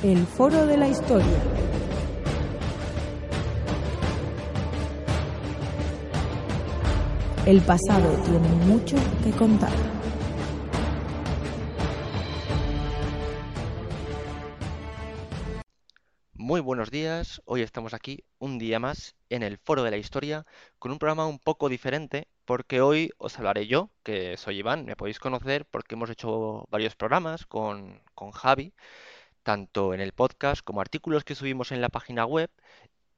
El Foro de la Historia. El pasado tiene mucho que contar. Muy buenos días, hoy estamos aquí un día más en el Foro de la Historia con un programa un poco diferente porque hoy os hablaré yo, que soy Iván, me podéis conocer porque hemos hecho varios programas con, con Javi, tanto en el podcast como artículos que subimos en la página web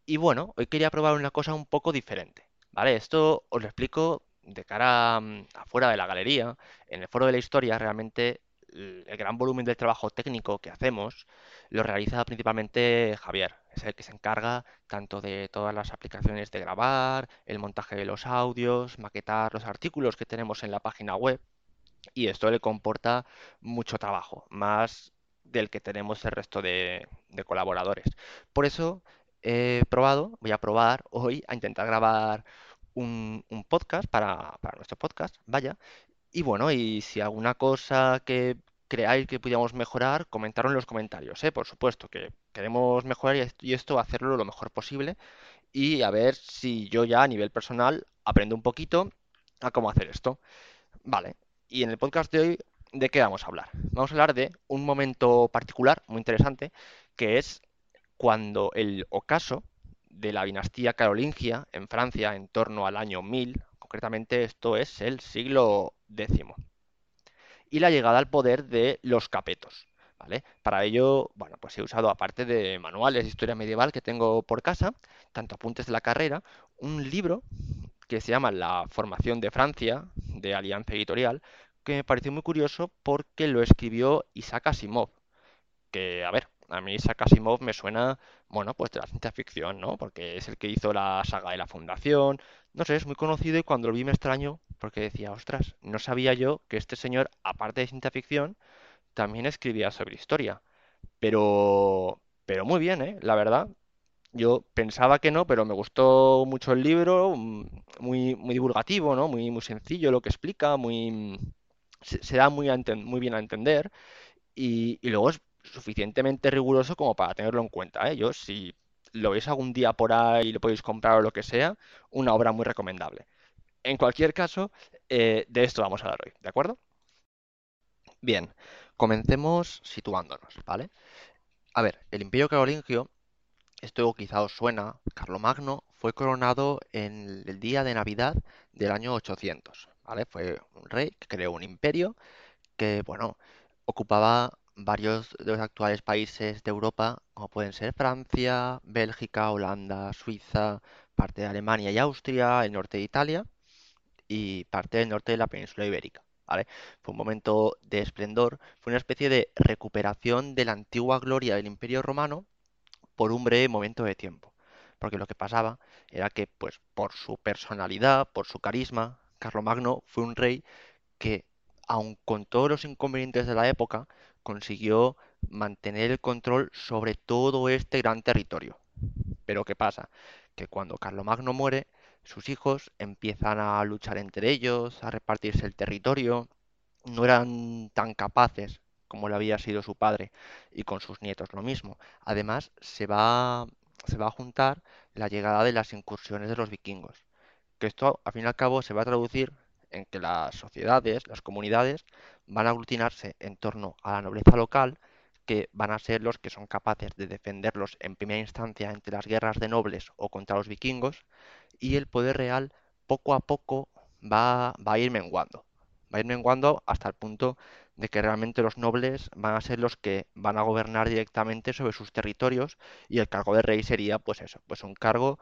y bueno, hoy quería probar una cosa un poco diferente, ¿vale? Esto os lo explico de cara mm, afuera de la galería, en el Foro de la Historia realmente el el gran volumen del trabajo técnico que hacemos lo realiza principalmente Javier. Es el que se encarga tanto de todas las aplicaciones de grabar, el montaje de los audios, maquetar los artículos que tenemos en la página web. Y esto le comporta mucho trabajo, más del que tenemos el resto de, colaboradores. Por eso he probado, voy a probar hoy a intentar grabar un, podcast para, nuestro podcast, vaya. Y bueno, y si alguna cosa que creáis que pudiéramos mejorar, comentadlo en los comentarios, ¿eh? Por supuesto, que queremos mejorar esto, y esto hacerlo lo mejor posible y a ver si yo ya a nivel personal aprendo un poquito a cómo hacer esto. Vale, y en el podcast de hoy, ¿de qué vamos a hablar? Vamos a hablar de un momento particular muy interesante, que es cuando el ocaso de la dinastía carolingia en Francia en torno al año 1000, concretamente esto es el siglo X, y la llegada al poder de los capetos. ¿Vale? Para ello, bueno, pues he usado, aparte de manuales de historia medieval que tengo por casa, tanto apuntes de la carrera, un libro que se llama La formación de Francia, de Alianza Editorial, que me pareció muy curioso porque lo escribió Isaac Asimov, que, a ver, a mí Isaac Asimov me suena, bueno, pues de la ciencia ficción, ¿no? Porque es el que hizo la saga de la Fundación, no sé, es muy conocido y cuando lo vi me extrañó porque decía, ostras, no sabía yo que este señor, aparte de ciencia ficción, también escribía sobre historia. Pero, pero muy bien, ¿eh? La verdad. Yo pensaba que no, pero me gustó mucho el libro, mm, muy, muy divulgativo, ¿no? Muy, muy sencillo lo que explica, muy, se, da muy, muy bien a entender y, y luego es suficientemente riguroso como para tenerlo en cuenta, ¿eh? Yo, si lo veis algún día por ahí y lo podéis comprar o lo que sea, una obra muy recomendable. En cualquier caso, eh, de esto vamos a hablar hoy, ¿de acuerdo? Bien, comencemos situándonos, ¿vale? A ver, el Imperio Carolingio, esto quizá os suena, Carlomagno fue coronado en el día de Navidad del año 800, Fue un rey que creó un imperio que, bueno, ocupaba varios de los actuales países de Europa, como pueden ser Francia, Bélgica, Holanda, Suiza, parte de Alemania y Austria, el norte de Italia y parte del norte de la península ibérica. Fue un momento de esplendor, fue una especie de recuperación de la antigua gloria del Imperio Romano por un breve momento de tiempo. Porque lo que pasaba era que, pues, por su personalidad, por su carisma, Carlomagno fue un rey que, aun con todos los inconvenientes de la época, consiguió mantener el control sobre todo este gran territorio. Pero ¿qué pasa? Que cuando Carlomagno muere, sus hijos empiezan a luchar entre ellos, a repartirse el territorio, no eran tan capaces como lo había sido su padre, y con sus nietos lo mismo. Además, se va, se va a juntar la llegada de las incursiones de los vikingos, que esto, al fin y al cabo, se va a traducir en que las sociedades, las comunidades, van a aglutinarse en torno a la nobleza local, que van a ser los que son capaces de defenderlos en primera instancia entre las guerras de nobles o contra los vikingos, y el poder real poco a poco va, va a ir menguando. Va a ir menguando hasta el punto de que realmente los nobles van a ser los que van a gobernar directamente sobre sus territorios y el cargo de rey sería pues eso, pues un cargo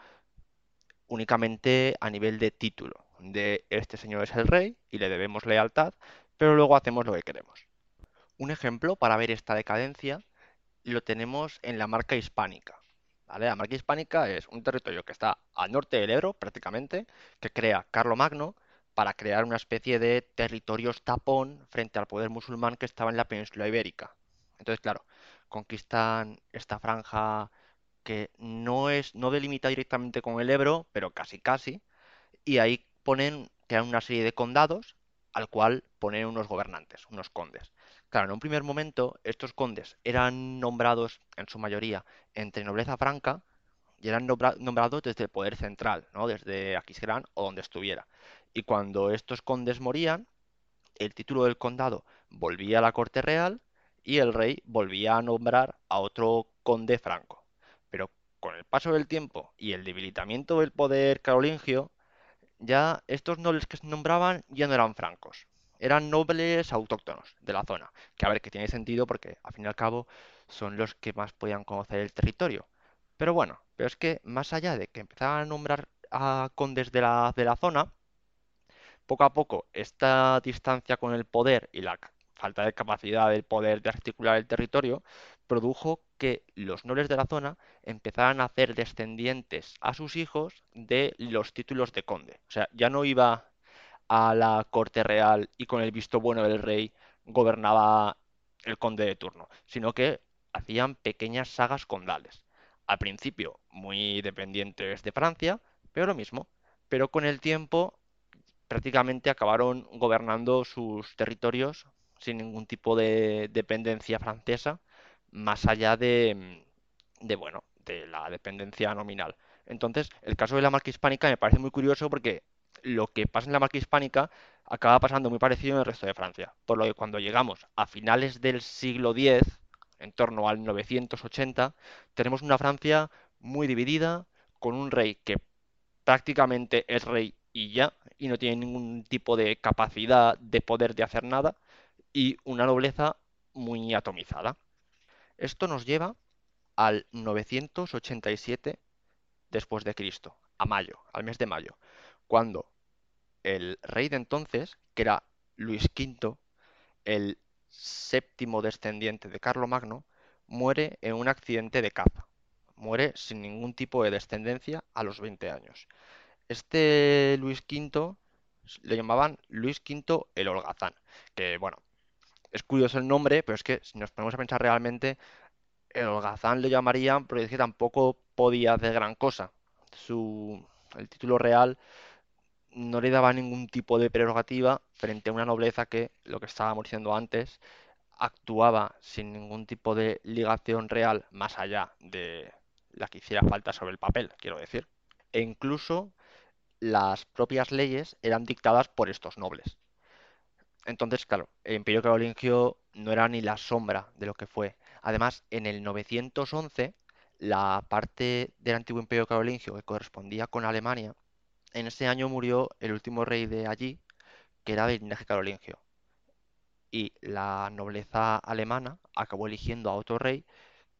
únicamente a nivel de título, de este señor es el rey y le debemos lealtad, pero luego hacemos lo que queremos. Un ejemplo para ver esta decadencia lo tenemos en la marca hispánica. La marca hispánica es un territorio que está al norte del Ebro, prácticamente, que crea Carlomagno para crear una especie de territorios tapón frente al poder musulmán que estaba en la península ibérica. Entonces, claro, conquistan esta franja que no es, no delimita directamente con el Ebro, pero casi casi, y ahí ponen, crean una serie de condados al cual ponen unos gobernantes, unos condes. Claro, en un primer momento estos condes eran nombrados en su mayoría entre nobleza franca y eran nombra- nombrados desde el poder central, ¿no? Desde Aquisgrán o donde estuviera. Y cuando estos condes morían, el título del condado volvía a la corte real y el rey volvía a nombrar a otro conde franco. Con el paso del tiempo y el debilitamiento del poder carolingio, ya estos nobles que se nombraban ya no eran francos, eran nobles autóctonos de la zona, que a ver, que tiene sentido porque al fin y al cabo son los que más podían conocer el territorio. Pero bueno, pero es que más allá de que empezaban a nombrar a condes de la, de la zona, poco a poco, esta distancia con el poder y la falta de capacidad del poder de articular el territorio produjo que los nobles de la zona empezaran a hacer descendientes a sus hijos de los títulos de conde. O sea, ya no iba a la corte real y con el visto bueno del rey gobernaba el conde de turno, sino que hacían pequeñas sagas condales. Al principio muy dependientes de Francia, pero lo mismo. Pero con el tiempo prácticamente acabaron gobernando sus territorios sin ningún tipo de dependencia francesa, más allá de, de, bueno, de la dependencia nominal. Entonces, el caso de la marca hispánica me parece muy curioso porque lo que pasa en la marca hispánica acaba pasando muy parecido en el resto de Francia. Por lo que cuando llegamos a finales del siglo X, en torno al 980, tenemos una Francia muy dividida, con un rey que prácticamente es rey y ya, y no tiene ningún tipo de capacidad de poder de hacer nada, y una nobleza muy atomizada. Esto nos lleva al 987 después de Cristo, a mayo, al mes de mayo, cuando el rey de entonces, que era Luis V, el séptimo descendiente de Carlomagno, muere en un accidente de caza. Muere sin ningún tipo de descendencia a los 20 años. Este Luis V le llamaban Luis V el Holgazán, que bueno, es curioso el nombre, pero es que si nos ponemos a pensar realmente, el holgazán le llamarían, pero es que tampoco podía hacer gran cosa. Su, el título real no le daba ningún tipo de prerrogativa frente a una nobleza que, lo que estábamos diciendo antes, actuaba sin ningún tipo de ligación real más allá de la que hiciera falta sobre el papel, quiero decir. E incluso las propias leyes eran dictadas por estos nobles. Entonces, claro, el Imperio Carolingio no era ni la sombra de lo que fue. Además, en el 911, la parte del antiguo Imperio Carolingio que correspondía con Alemania, en ese año murió el último rey de allí, que era del linaje carolingio. Y la nobleza alemana acabó eligiendo a otro rey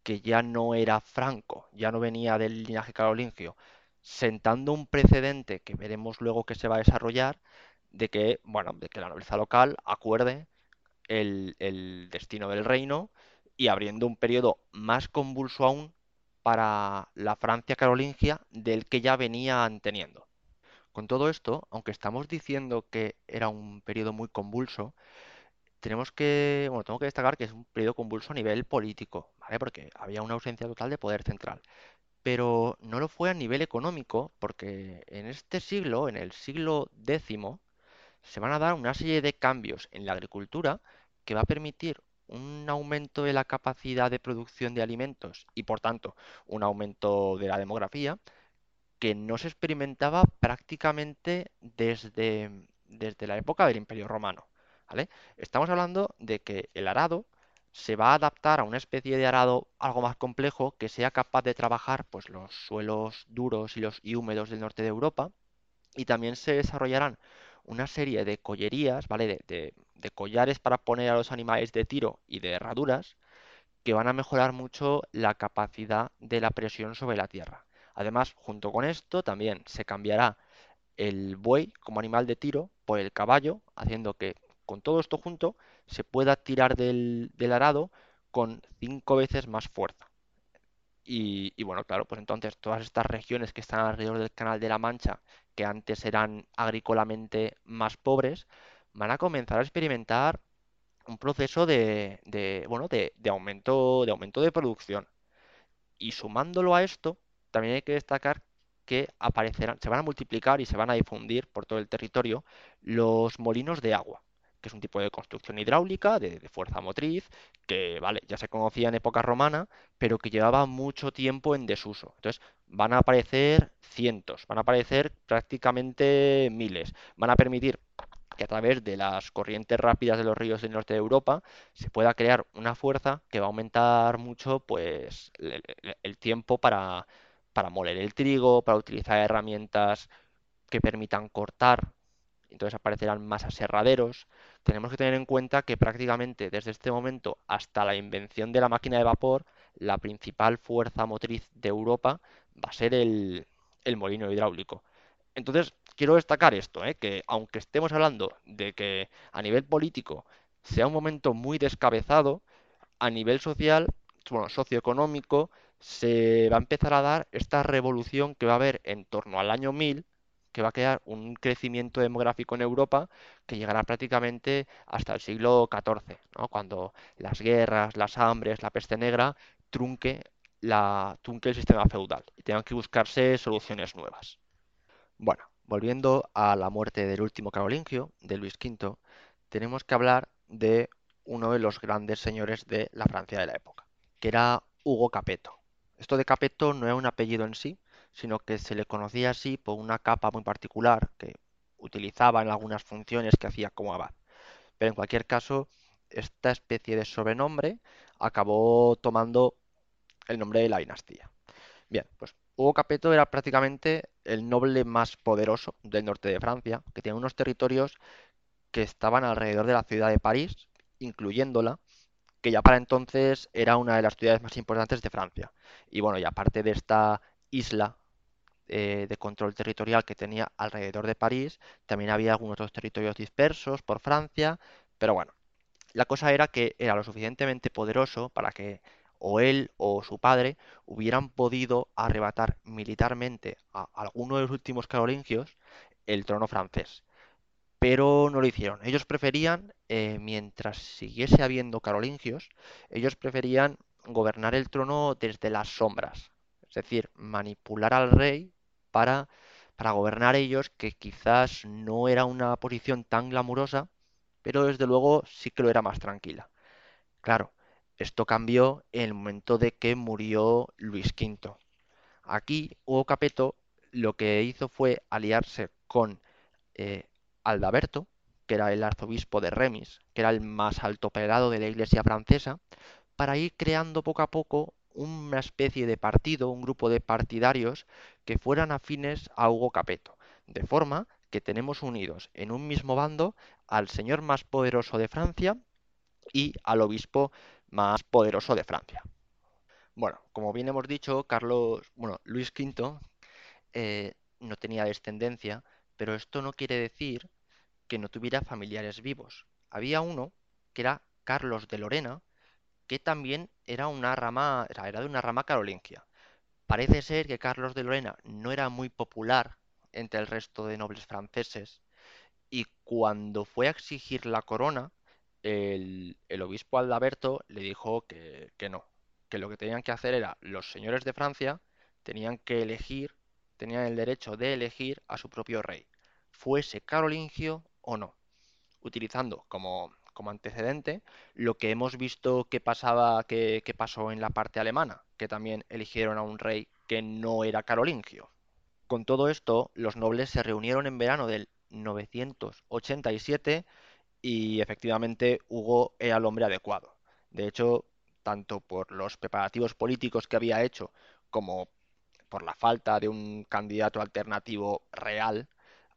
que ya no era franco, ya no venía del linaje carolingio, sentando un precedente que veremos luego que se va a desarrollar de que, bueno, de que la nobleza local acuerde el, el destino del reino y abriendo un periodo más convulso aún para la Francia carolingia del que ya venían teniendo. Con todo esto, aunque estamos diciendo que era un periodo muy convulso, tenemos que, bueno, tengo que destacar que es un periodo convulso a nivel político, ¿vale? Porque había una ausencia total de poder central. Pero no lo fue a nivel económico, porque en este siglo, en el siglo X, se van a dar una serie de cambios en la agricultura que va a permitir un aumento de la capacidad de producción de alimentos y por tanto un aumento de la demografía que no se experimentaba prácticamente desde, desde la época del Imperio Romano, ¿vale? Estamos hablando de que el arado se va a adaptar a una especie de arado algo más complejo que sea capaz de trabajar pues, los suelos duros y los y húmedos del norte de Europa y también se desarrollarán una serie de collerías, ¿vale? De, de- collares para poner a los animales de tiro y de herraduras que van a mejorar mucho la capacidad de la presión sobre la tierra. Además, junto con esto, también se cambiará el buey como animal de tiro por el caballo, haciendo que con todo esto junto se pueda tirar del, del arado con cinco veces más fuerza. Y, bueno, claro, pues entonces todas estas regiones que están alrededor del Canal de la Mancha, que antes eran agrícolamente más pobres, van a comenzar a experimentar un proceso de, de, bueno, de aumento, de aumento de producción. Y sumándolo a esto, también hay que destacar que aparecerán, se van a multiplicar y se van a difundir por todo el territorio los molinos de agua, es un tipo de construcción hidráulica, de, fuerza motriz, que, vale, ya se conocía en época romana, pero que llevaba mucho tiempo en desuso. Entonces, van a aparecer cientos, van a aparecer prácticamente miles. Van a permitir que a través de las corrientes rápidas de los ríos del norte de Europa se pueda crear una fuerza que va a aumentar mucho pues el, el- el tiempo para, para moler el trigo, para utilizar herramientas que permitan cortar, entonces aparecerán más aserraderos. Tenemos que tener en cuenta que prácticamente desde este momento hasta la invención de la máquina de vapor, la principal fuerza motriz de Europa va a ser el, molino hidráulico. Entonces, quiero destacar esto, ¿eh? que aunque estemos hablando de que a nivel político sea un momento muy descabezado, a nivel social, bueno, socioeconómico, se va a empezar a dar esta revolución que va a haber en torno al año 1000, que va a crear un crecimiento demográfico en Europa que llegará prácticamente hasta el siglo XIV. Cuando las guerras, las hambres, la peste negra trunque la, trunque el sistema feudal y tengan que buscarse soluciones nuevas. Bueno, volviendo a la muerte del último carolingio, de Luis V, tenemos que hablar de uno de los grandes señores de la Francia de la época, que era Hugo Capeto. Esto de Capeto no era un apellido en sí, sino que se le conocía así por una capa muy particular que utilizaba en algunas funciones que hacía como abad. Pero en cualquier caso, esta especie de sobrenombre acabó tomando el nombre de la dinastía. Bien, pues Hugo Capeto era prácticamente el noble más poderoso del norte de Francia, que tenía unos territorios que estaban alrededor de la ciudad de París, incluyéndola, que ya para entonces era una de las ciudades más importantes de Francia. Y bueno, y aparte de esta isla eh, de control territorial que tenía alrededor de París, también había algunos otros territorios dispersos por Francia, pero bueno, la cosa era que era lo suficientemente poderoso para que o él o su padre hubieran podido arrebatar militarmente a alguno de los últimos carolingios el trono francés. Pero no lo hicieron. Ellos preferían, eh, mientras siguiese habiendo carolingios, ellos preferían gobernar el trono desde las sombras. Es decir, manipular al rey para, para gobernar ellos, que quizás no era una posición tan glamurosa, pero desde luego sí que lo era más tranquila. Claro, esto cambió en el momento de que murió Luis V. Aquí Hugo Capeto lo que hizo fue aliarse con eh, Aldaberto, que era el arzobispo de Remis, que era el más alto prelado de la iglesia francesa, para ir creando poco a poco una especie de partido, un grupo de partidarios que fueran afines a Hugo Capeto, de forma que tenemos unidos en un mismo bando al señor más poderoso de Francia y al obispo más poderoso de Francia. Bueno, como bien hemos dicho, Carlos, bueno, Luis V eh, no tenía descendencia, pero esto no quiere decir que no tuviera familiares vivos. Había uno que era Carlos de Lorena, que también era una rama, era de una rama carolingia. Parece ser que Carlos de Lorena no era muy popular entre el resto de nobles franceses y cuando fue a exigir la corona, el, el obispo Adalberto le dijo que, que no, que lo que tenían que hacer era los señores de Francia tenían que elegir, tenían el derecho de elegir a su propio rey, fuese carolingio o no, utilizando como, como antecedente lo que hemos visto que pasaba, que, que pasó en la parte alemana, que también eligieron a un rey que no era carolingio. Con todo esto, los nobles se reunieron en verano del 987 y efectivamente Hugo era el hombre adecuado. De hecho, tanto por los preparativos políticos que había hecho como por la falta de un candidato alternativo real,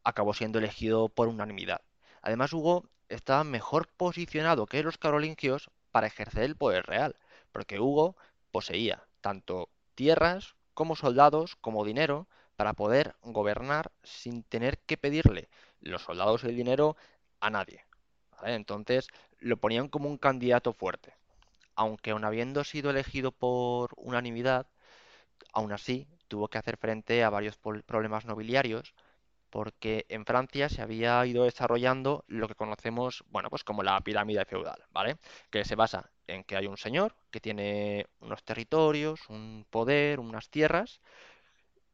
acabó siendo elegido por unanimidad. Además, Hugo estaba mejor posicionado que los carolingios para ejercer el poder real, porque Hugo poseía tanto tierras como soldados como dinero para poder gobernar sin tener que pedirle los soldados y el dinero a nadie. Entonces lo ponían como un candidato fuerte. Aunque aun habiendo sido elegido por unanimidad, aún así tuvo que hacer frente a varios problemas nobiliarios, porque en Francia se había ido desarrollando lo que conocemos, bueno, pues como la pirámide feudal, ¿vale? Que se basa en que hay un señor que tiene unos territorios, un poder, unas tierras,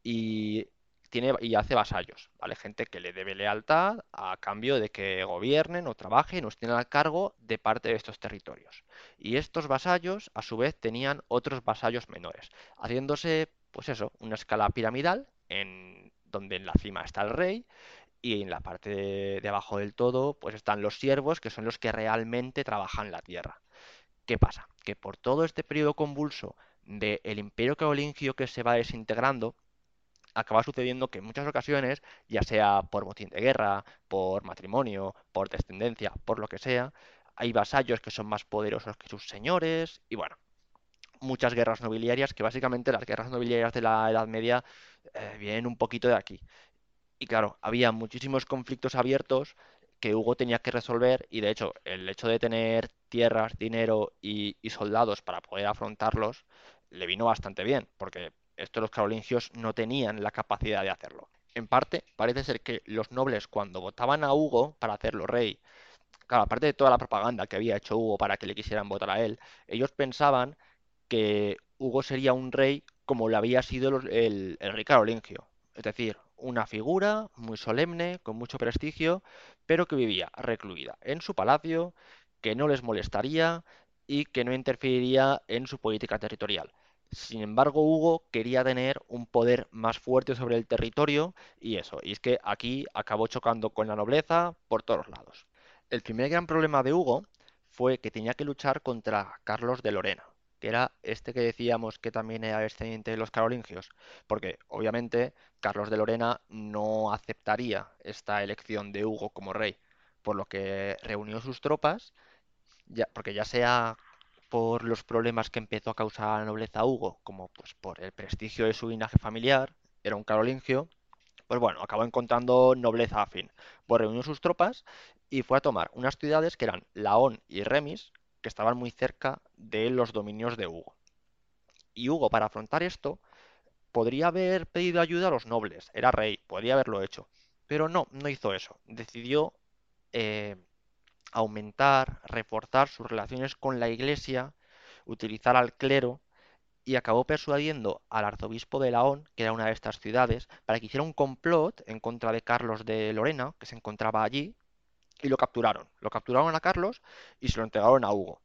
y tiene y hace vasallos, ¿vale? Gente que le debe lealtad a cambio de que gobiernen o trabajen o estén al cargo de parte de estos territorios. Y estos vasallos, a su vez, tenían otros vasallos menores, haciéndose, pues eso, una escala piramidal en donde en la cima está el rey y en la parte de, abajo del todo, pues están los siervos, que son los que realmente trabajan la tierra. ¿Qué pasa? Que por todo este periodo convulso del imperio carolingio que se va desintegrando, acaba sucediendo que en muchas ocasiones, ya sea por motín de guerra, por matrimonio, por descendencia, por lo que sea, hay vasallos que son más poderosos que sus señores, y bueno, muchas guerras nobiliarias, que básicamente las guerras nobiliarias de la Edad Media eh, vienen un poquito de aquí. Y claro, había muchísimos conflictos abiertos que Hugo tenía que resolver y de hecho el hecho de tener tierras, dinero y, y soldados para poder afrontarlos le vino bastante bien, porque estos los carolingios no tenían la capacidad de hacerlo. En parte, parece ser que los nobles cuando votaban a Hugo para hacerlo rey, claro, aparte de toda la propaganda que había hecho Hugo para que le quisieran votar a él, ellos pensaban que Hugo sería un rey como lo había sido el, el carolingio. Es decir, una figura muy solemne, con mucho prestigio, pero que vivía recluida en su palacio, que no les molestaría y que no interferiría en su política territorial. Sin embargo, Hugo quería tener un poder más fuerte sobre el territorio y eso, y es que aquí acabó chocando con la nobleza por todos lados. El primer gran problema de Hugo fue que tenía que luchar contra Carlos de Lorena, que era este que decíamos que también era descendiente de los carolingios, porque obviamente Carlos de Lorena no aceptaría esta elección de Hugo como rey, por lo que reunió sus tropas, ya, porque ya sea por los problemas que empezó a causar la nobleza Hugo, como pues por el prestigio de su linaje familiar, era un carolingio, pues bueno, acabó encontrando nobleza afín. Pues reunió sus tropas y fue a tomar unas ciudades que eran Laón y Remis, estaban muy cerca de los dominios de Hugo. Y Hugo, para afrontar esto, podría haber pedido ayuda a los nobles, era rey, podría haberlo hecho, pero no, no hizo eso. Decidió eh, aumentar, reforzar sus relaciones con la iglesia, utilizar al clero y acabó persuadiendo al arzobispo de Laón, que era una de estas ciudades, para que hiciera un complot en contra de Carlos de Lorena, que se encontraba allí, y lo capturaron. Lo capturaron a Carlos y se lo entregaron a Hugo.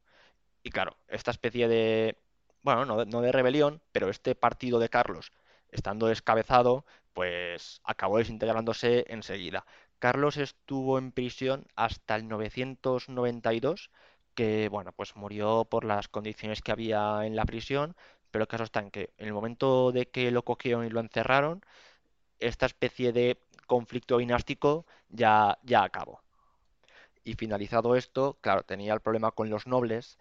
Y claro, esta especie de, bueno, no, no de rebelión, pero este partido de Carlos, estando descabezado, pues acabó desintegrándose enseguida. Carlos estuvo en prisión hasta el 992, que bueno, pues murió por las condiciones que había en la prisión, pero el caso está en que en el momento de que lo cogieron y lo encerraron, esta especie de conflicto dinástico ya, ya acabó. Y finalizado esto, claro, tenía el problema con los nobles,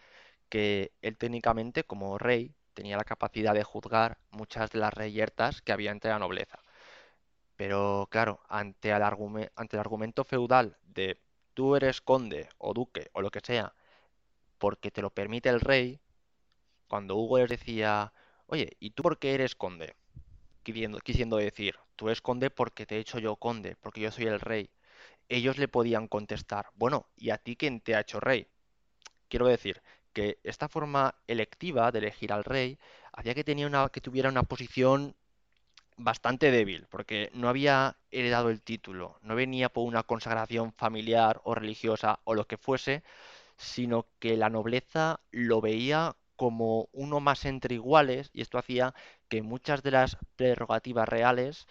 que él técnicamente, como rey, tenía la capacidad de juzgar muchas de las reyertas que había entre la nobleza. Pero claro, ante el, argumento feudal de tú eres conde o duque o lo que sea, porque te lo permite el rey, cuando Hugo les decía, oye, ¿y tú por qué eres conde? Quisiendo, quisiendo decir, tú eres conde porque te he hecho yo conde, porque yo soy el rey. Ellos le podían contestar, bueno, ¿y a ti quién te ha hecho rey? Quiero decir que esta forma electiva de elegir al rey hacía que, tenía una, que tuviera una posición bastante débil, porque no había heredado el título, no venía por una consagración familiar o religiosa o lo que fuese, sino que la nobleza lo veía como uno más entre iguales y esto hacía que muchas de las prerrogativas reales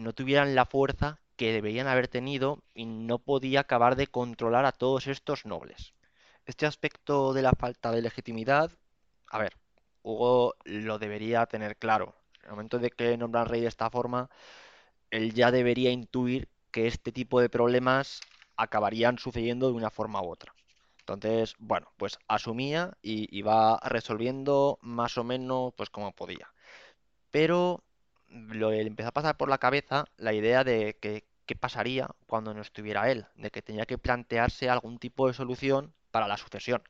no tuvieran la fuerza que deberían haber tenido y no podía acabar de controlar a todos estos nobles. Este aspecto de la falta de legitimidad, a ver, Hugo lo debería tener claro, el momento de que nombran rey de esta forma, él ya debería intuir que este tipo de problemas acabarían sucediendo de una forma u otra. Entonces, bueno, pues asumía y iba resolviendo más o menos pues como podía. Pero lo, le empezó a pasar por la cabeza la idea de que qué pasaría cuando no estuviera él, de que tenía que plantearse algún tipo de solución para la sucesión.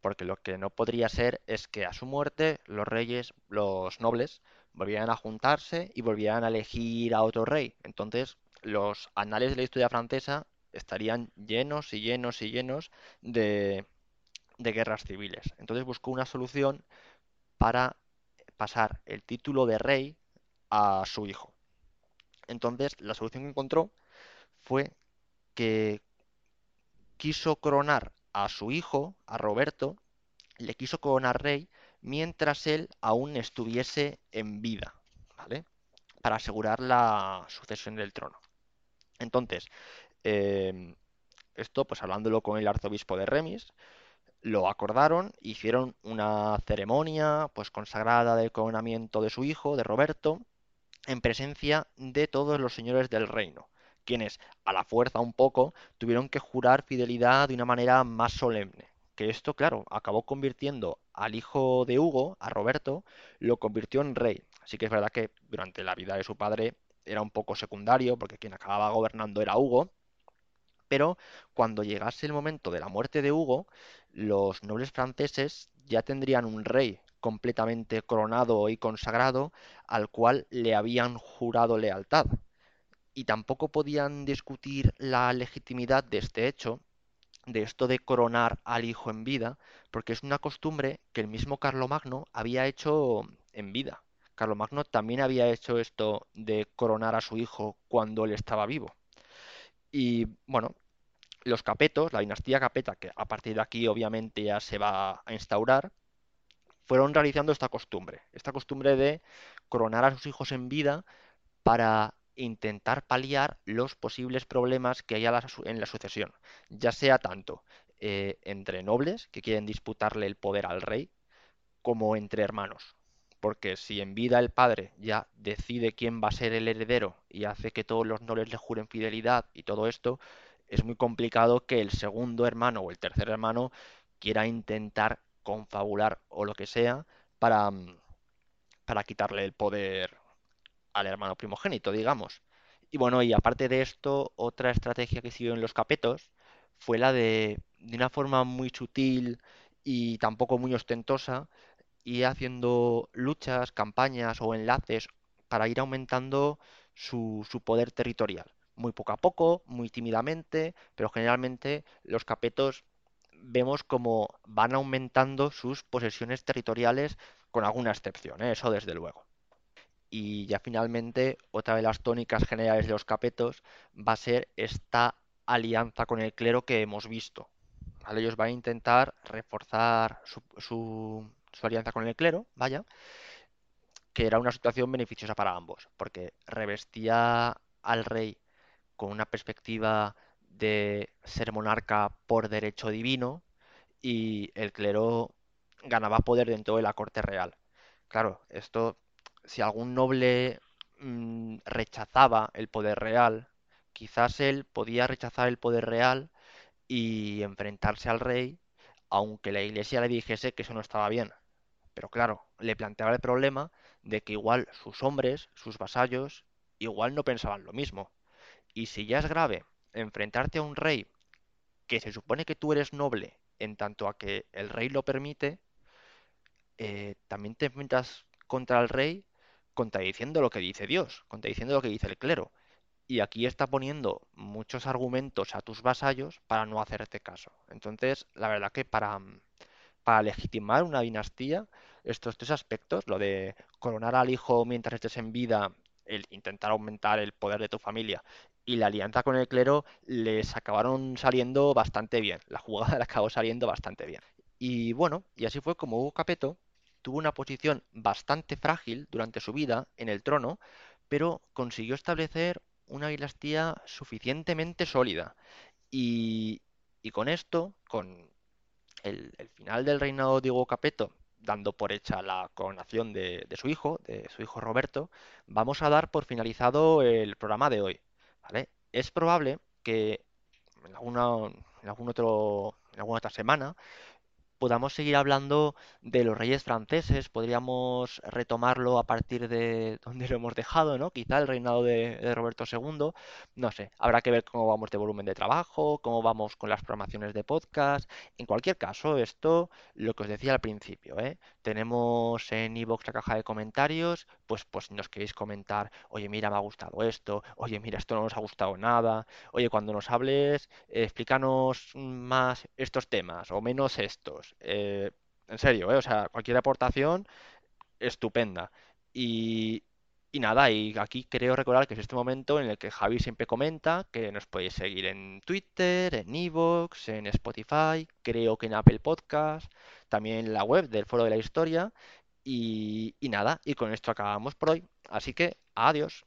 Porque lo que no podría ser es que a su muerte los reyes, los nobles, volvían a juntarse y volvían a elegir a otro rey. Entonces, los anales de la historia francesa estarían llenos y llenos y llenos de, de guerras civiles. Entonces buscó una solución para pasar el título de rey a su hijo. Entonces, la solución que encontró fue que quiso coronar a su hijo, a Roberto, le quiso coronar rey mientras él aún estuviese en vida, ¿vale? Para asegurar la sucesión del trono. Entonces, em, esto, pues hablándolo con el arzobispo de Remis, lo acordaron, hicieron una ceremonia, pues consagrada de coronamiento de su hijo, de Roberto, en presencia de todos los señores del reino, quienes, a la fuerza un poco, tuvieron que jurar fidelidad de una manera más solemne. Que esto, claro, acabó convirtiendo al hijo de Hugo, a Roberto, lo convirtió en rey. Así que es verdad que durante la vida de su padre era un poco secundario, porque quien acababa gobernando era Hugo, pero cuando llegase el momento de la muerte de Hugo, los nobles franceses ya tendrían un rey completamente coronado y consagrado al cual le habían jurado lealtad. Y tampoco podían discutir la legitimidad de este hecho, de esto de coronar al hijo en vida, porque es una costumbre que el mismo Carlomagno había hecho en vida. Carlomagno también había hecho esto de coronar a su hijo cuando él estaba vivo. Y bueno, los capetos, la dinastía capeta, que a partir de aquí obviamente ya se va a instaurar, fueron realizando esta costumbre, esta costumbre de coronar a sus hijos en vida para intentar paliar los posibles problemas que haya en la sucesión, ya sea tanto eh, entre nobles que quieren disputarle el poder al rey, como entre hermanos. Porque si en vida el padre ya decide quién va a ser el heredero y hace que todos los nobles le juren fidelidad y todo esto, es muy complicado que el segundo hermano o el tercer hermano quiera intentar confabular o lo que sea para, mm, para quitarle el poder al hermano primogénito, digamos. Y bueno, y aparte de esto, otra estrategia que siguió en los capetos fue la de, de una forma muy sutil y tampoco muy ostentosa, ir haciendo luchas, campañas o enlaces para ir aumentando su, su poder territorial muy poco a poco, muy tímidamente, pero generalmente los capetos vemos como van aumentando sus posesiones territoriales con alguna excepción, ¿eh? eso desde luego. Y ya finalmente, otra de las tónicas generales de los capetos va a ser esta alianza con el clero que hemos visto. Ellos van a intentar reforzar su, su, su alianza con el clero, vaya, que era una situación beneficiosa para ambos, porque revestía al rey con una perspectiva de ser monarca por derecho divino y el clero ganaba poder dentro de la corte real. Claro, esto, si algún noble mmm, rechazaba el poder real, quizás él podía rechazar el poder real y enfrentarse al rey, aunque la iglesia le dijese que eso no estaba bien. Pero claro, le planteaba el problema de que igual sus hombres, sus vasallos, igual no pensaban lo mismo. Y si ya es grave enfrentarte a un rey que se supone que tú eres noble en tanto a que el rey lo permite, eh, también te enfrentas contra el rey contradiciendo lo que dice Dios, contradiciendo lo que dice el clero. Y aquí está poniendo muchos argumentos a tus vasallos para no hacerte caso. Entonces, la verdad que para, para legitimar una dinastía, estos tres aspectos, lo de coronar al hijo mientras estés en vida, el intentar aumentar el poder de tu familia y la alianza con el clero les acabaron saliendo bastante bien. La jugada le acabó saliendo bastante bien. Y bueno, y así fue como Hugo Capeto tuvo una posición bastante frágil durante su vida en el trono, pero consiguió establecer una dinastía suficientemente sólida. Y, y con esto, con el, el, final del reinado de Hugo Capeto, dando por hecha la coronación de, de su hijo, de su hijo Roberto, vamos a dar por finalizado el programa de hoy. Es probable que en alguna, en algún otro, en alguna otra semana podamos seguir hablando de los reyes franceses, podríamos retomarlo a partir de donde lo hemos dejado, ¿no? Quizá el reinado de, de, Roberto II, no sé, habrá que ver cómo vamos de volumen de trabajo, cómo vamos con las programaciones de podcast. En cualquier caso, esto, lo que os decía al principio, ¿eh? Tenemos en iVoox la caja de comentarios, pues, pues nos queréis comentar, oye, mira, me ha gustado esto, oye, mira, esto no nos ha gustado nada, oye, cuando nos hables, eh, explícanos más estos temas o menos estos. Eh, en serio, ¿eh? O sea, cualquier aportación estupenda. Y, y nada, y aquí creo recordar que es este momento en el que Javi siempre comenta que nos podéis seguir en Twitter, en Evox, en Spotify, creo que en Apple Podcast, también en la web del Foro de la Historia. Y, y nada, y con esto acabamos por hoy. Así que adiós.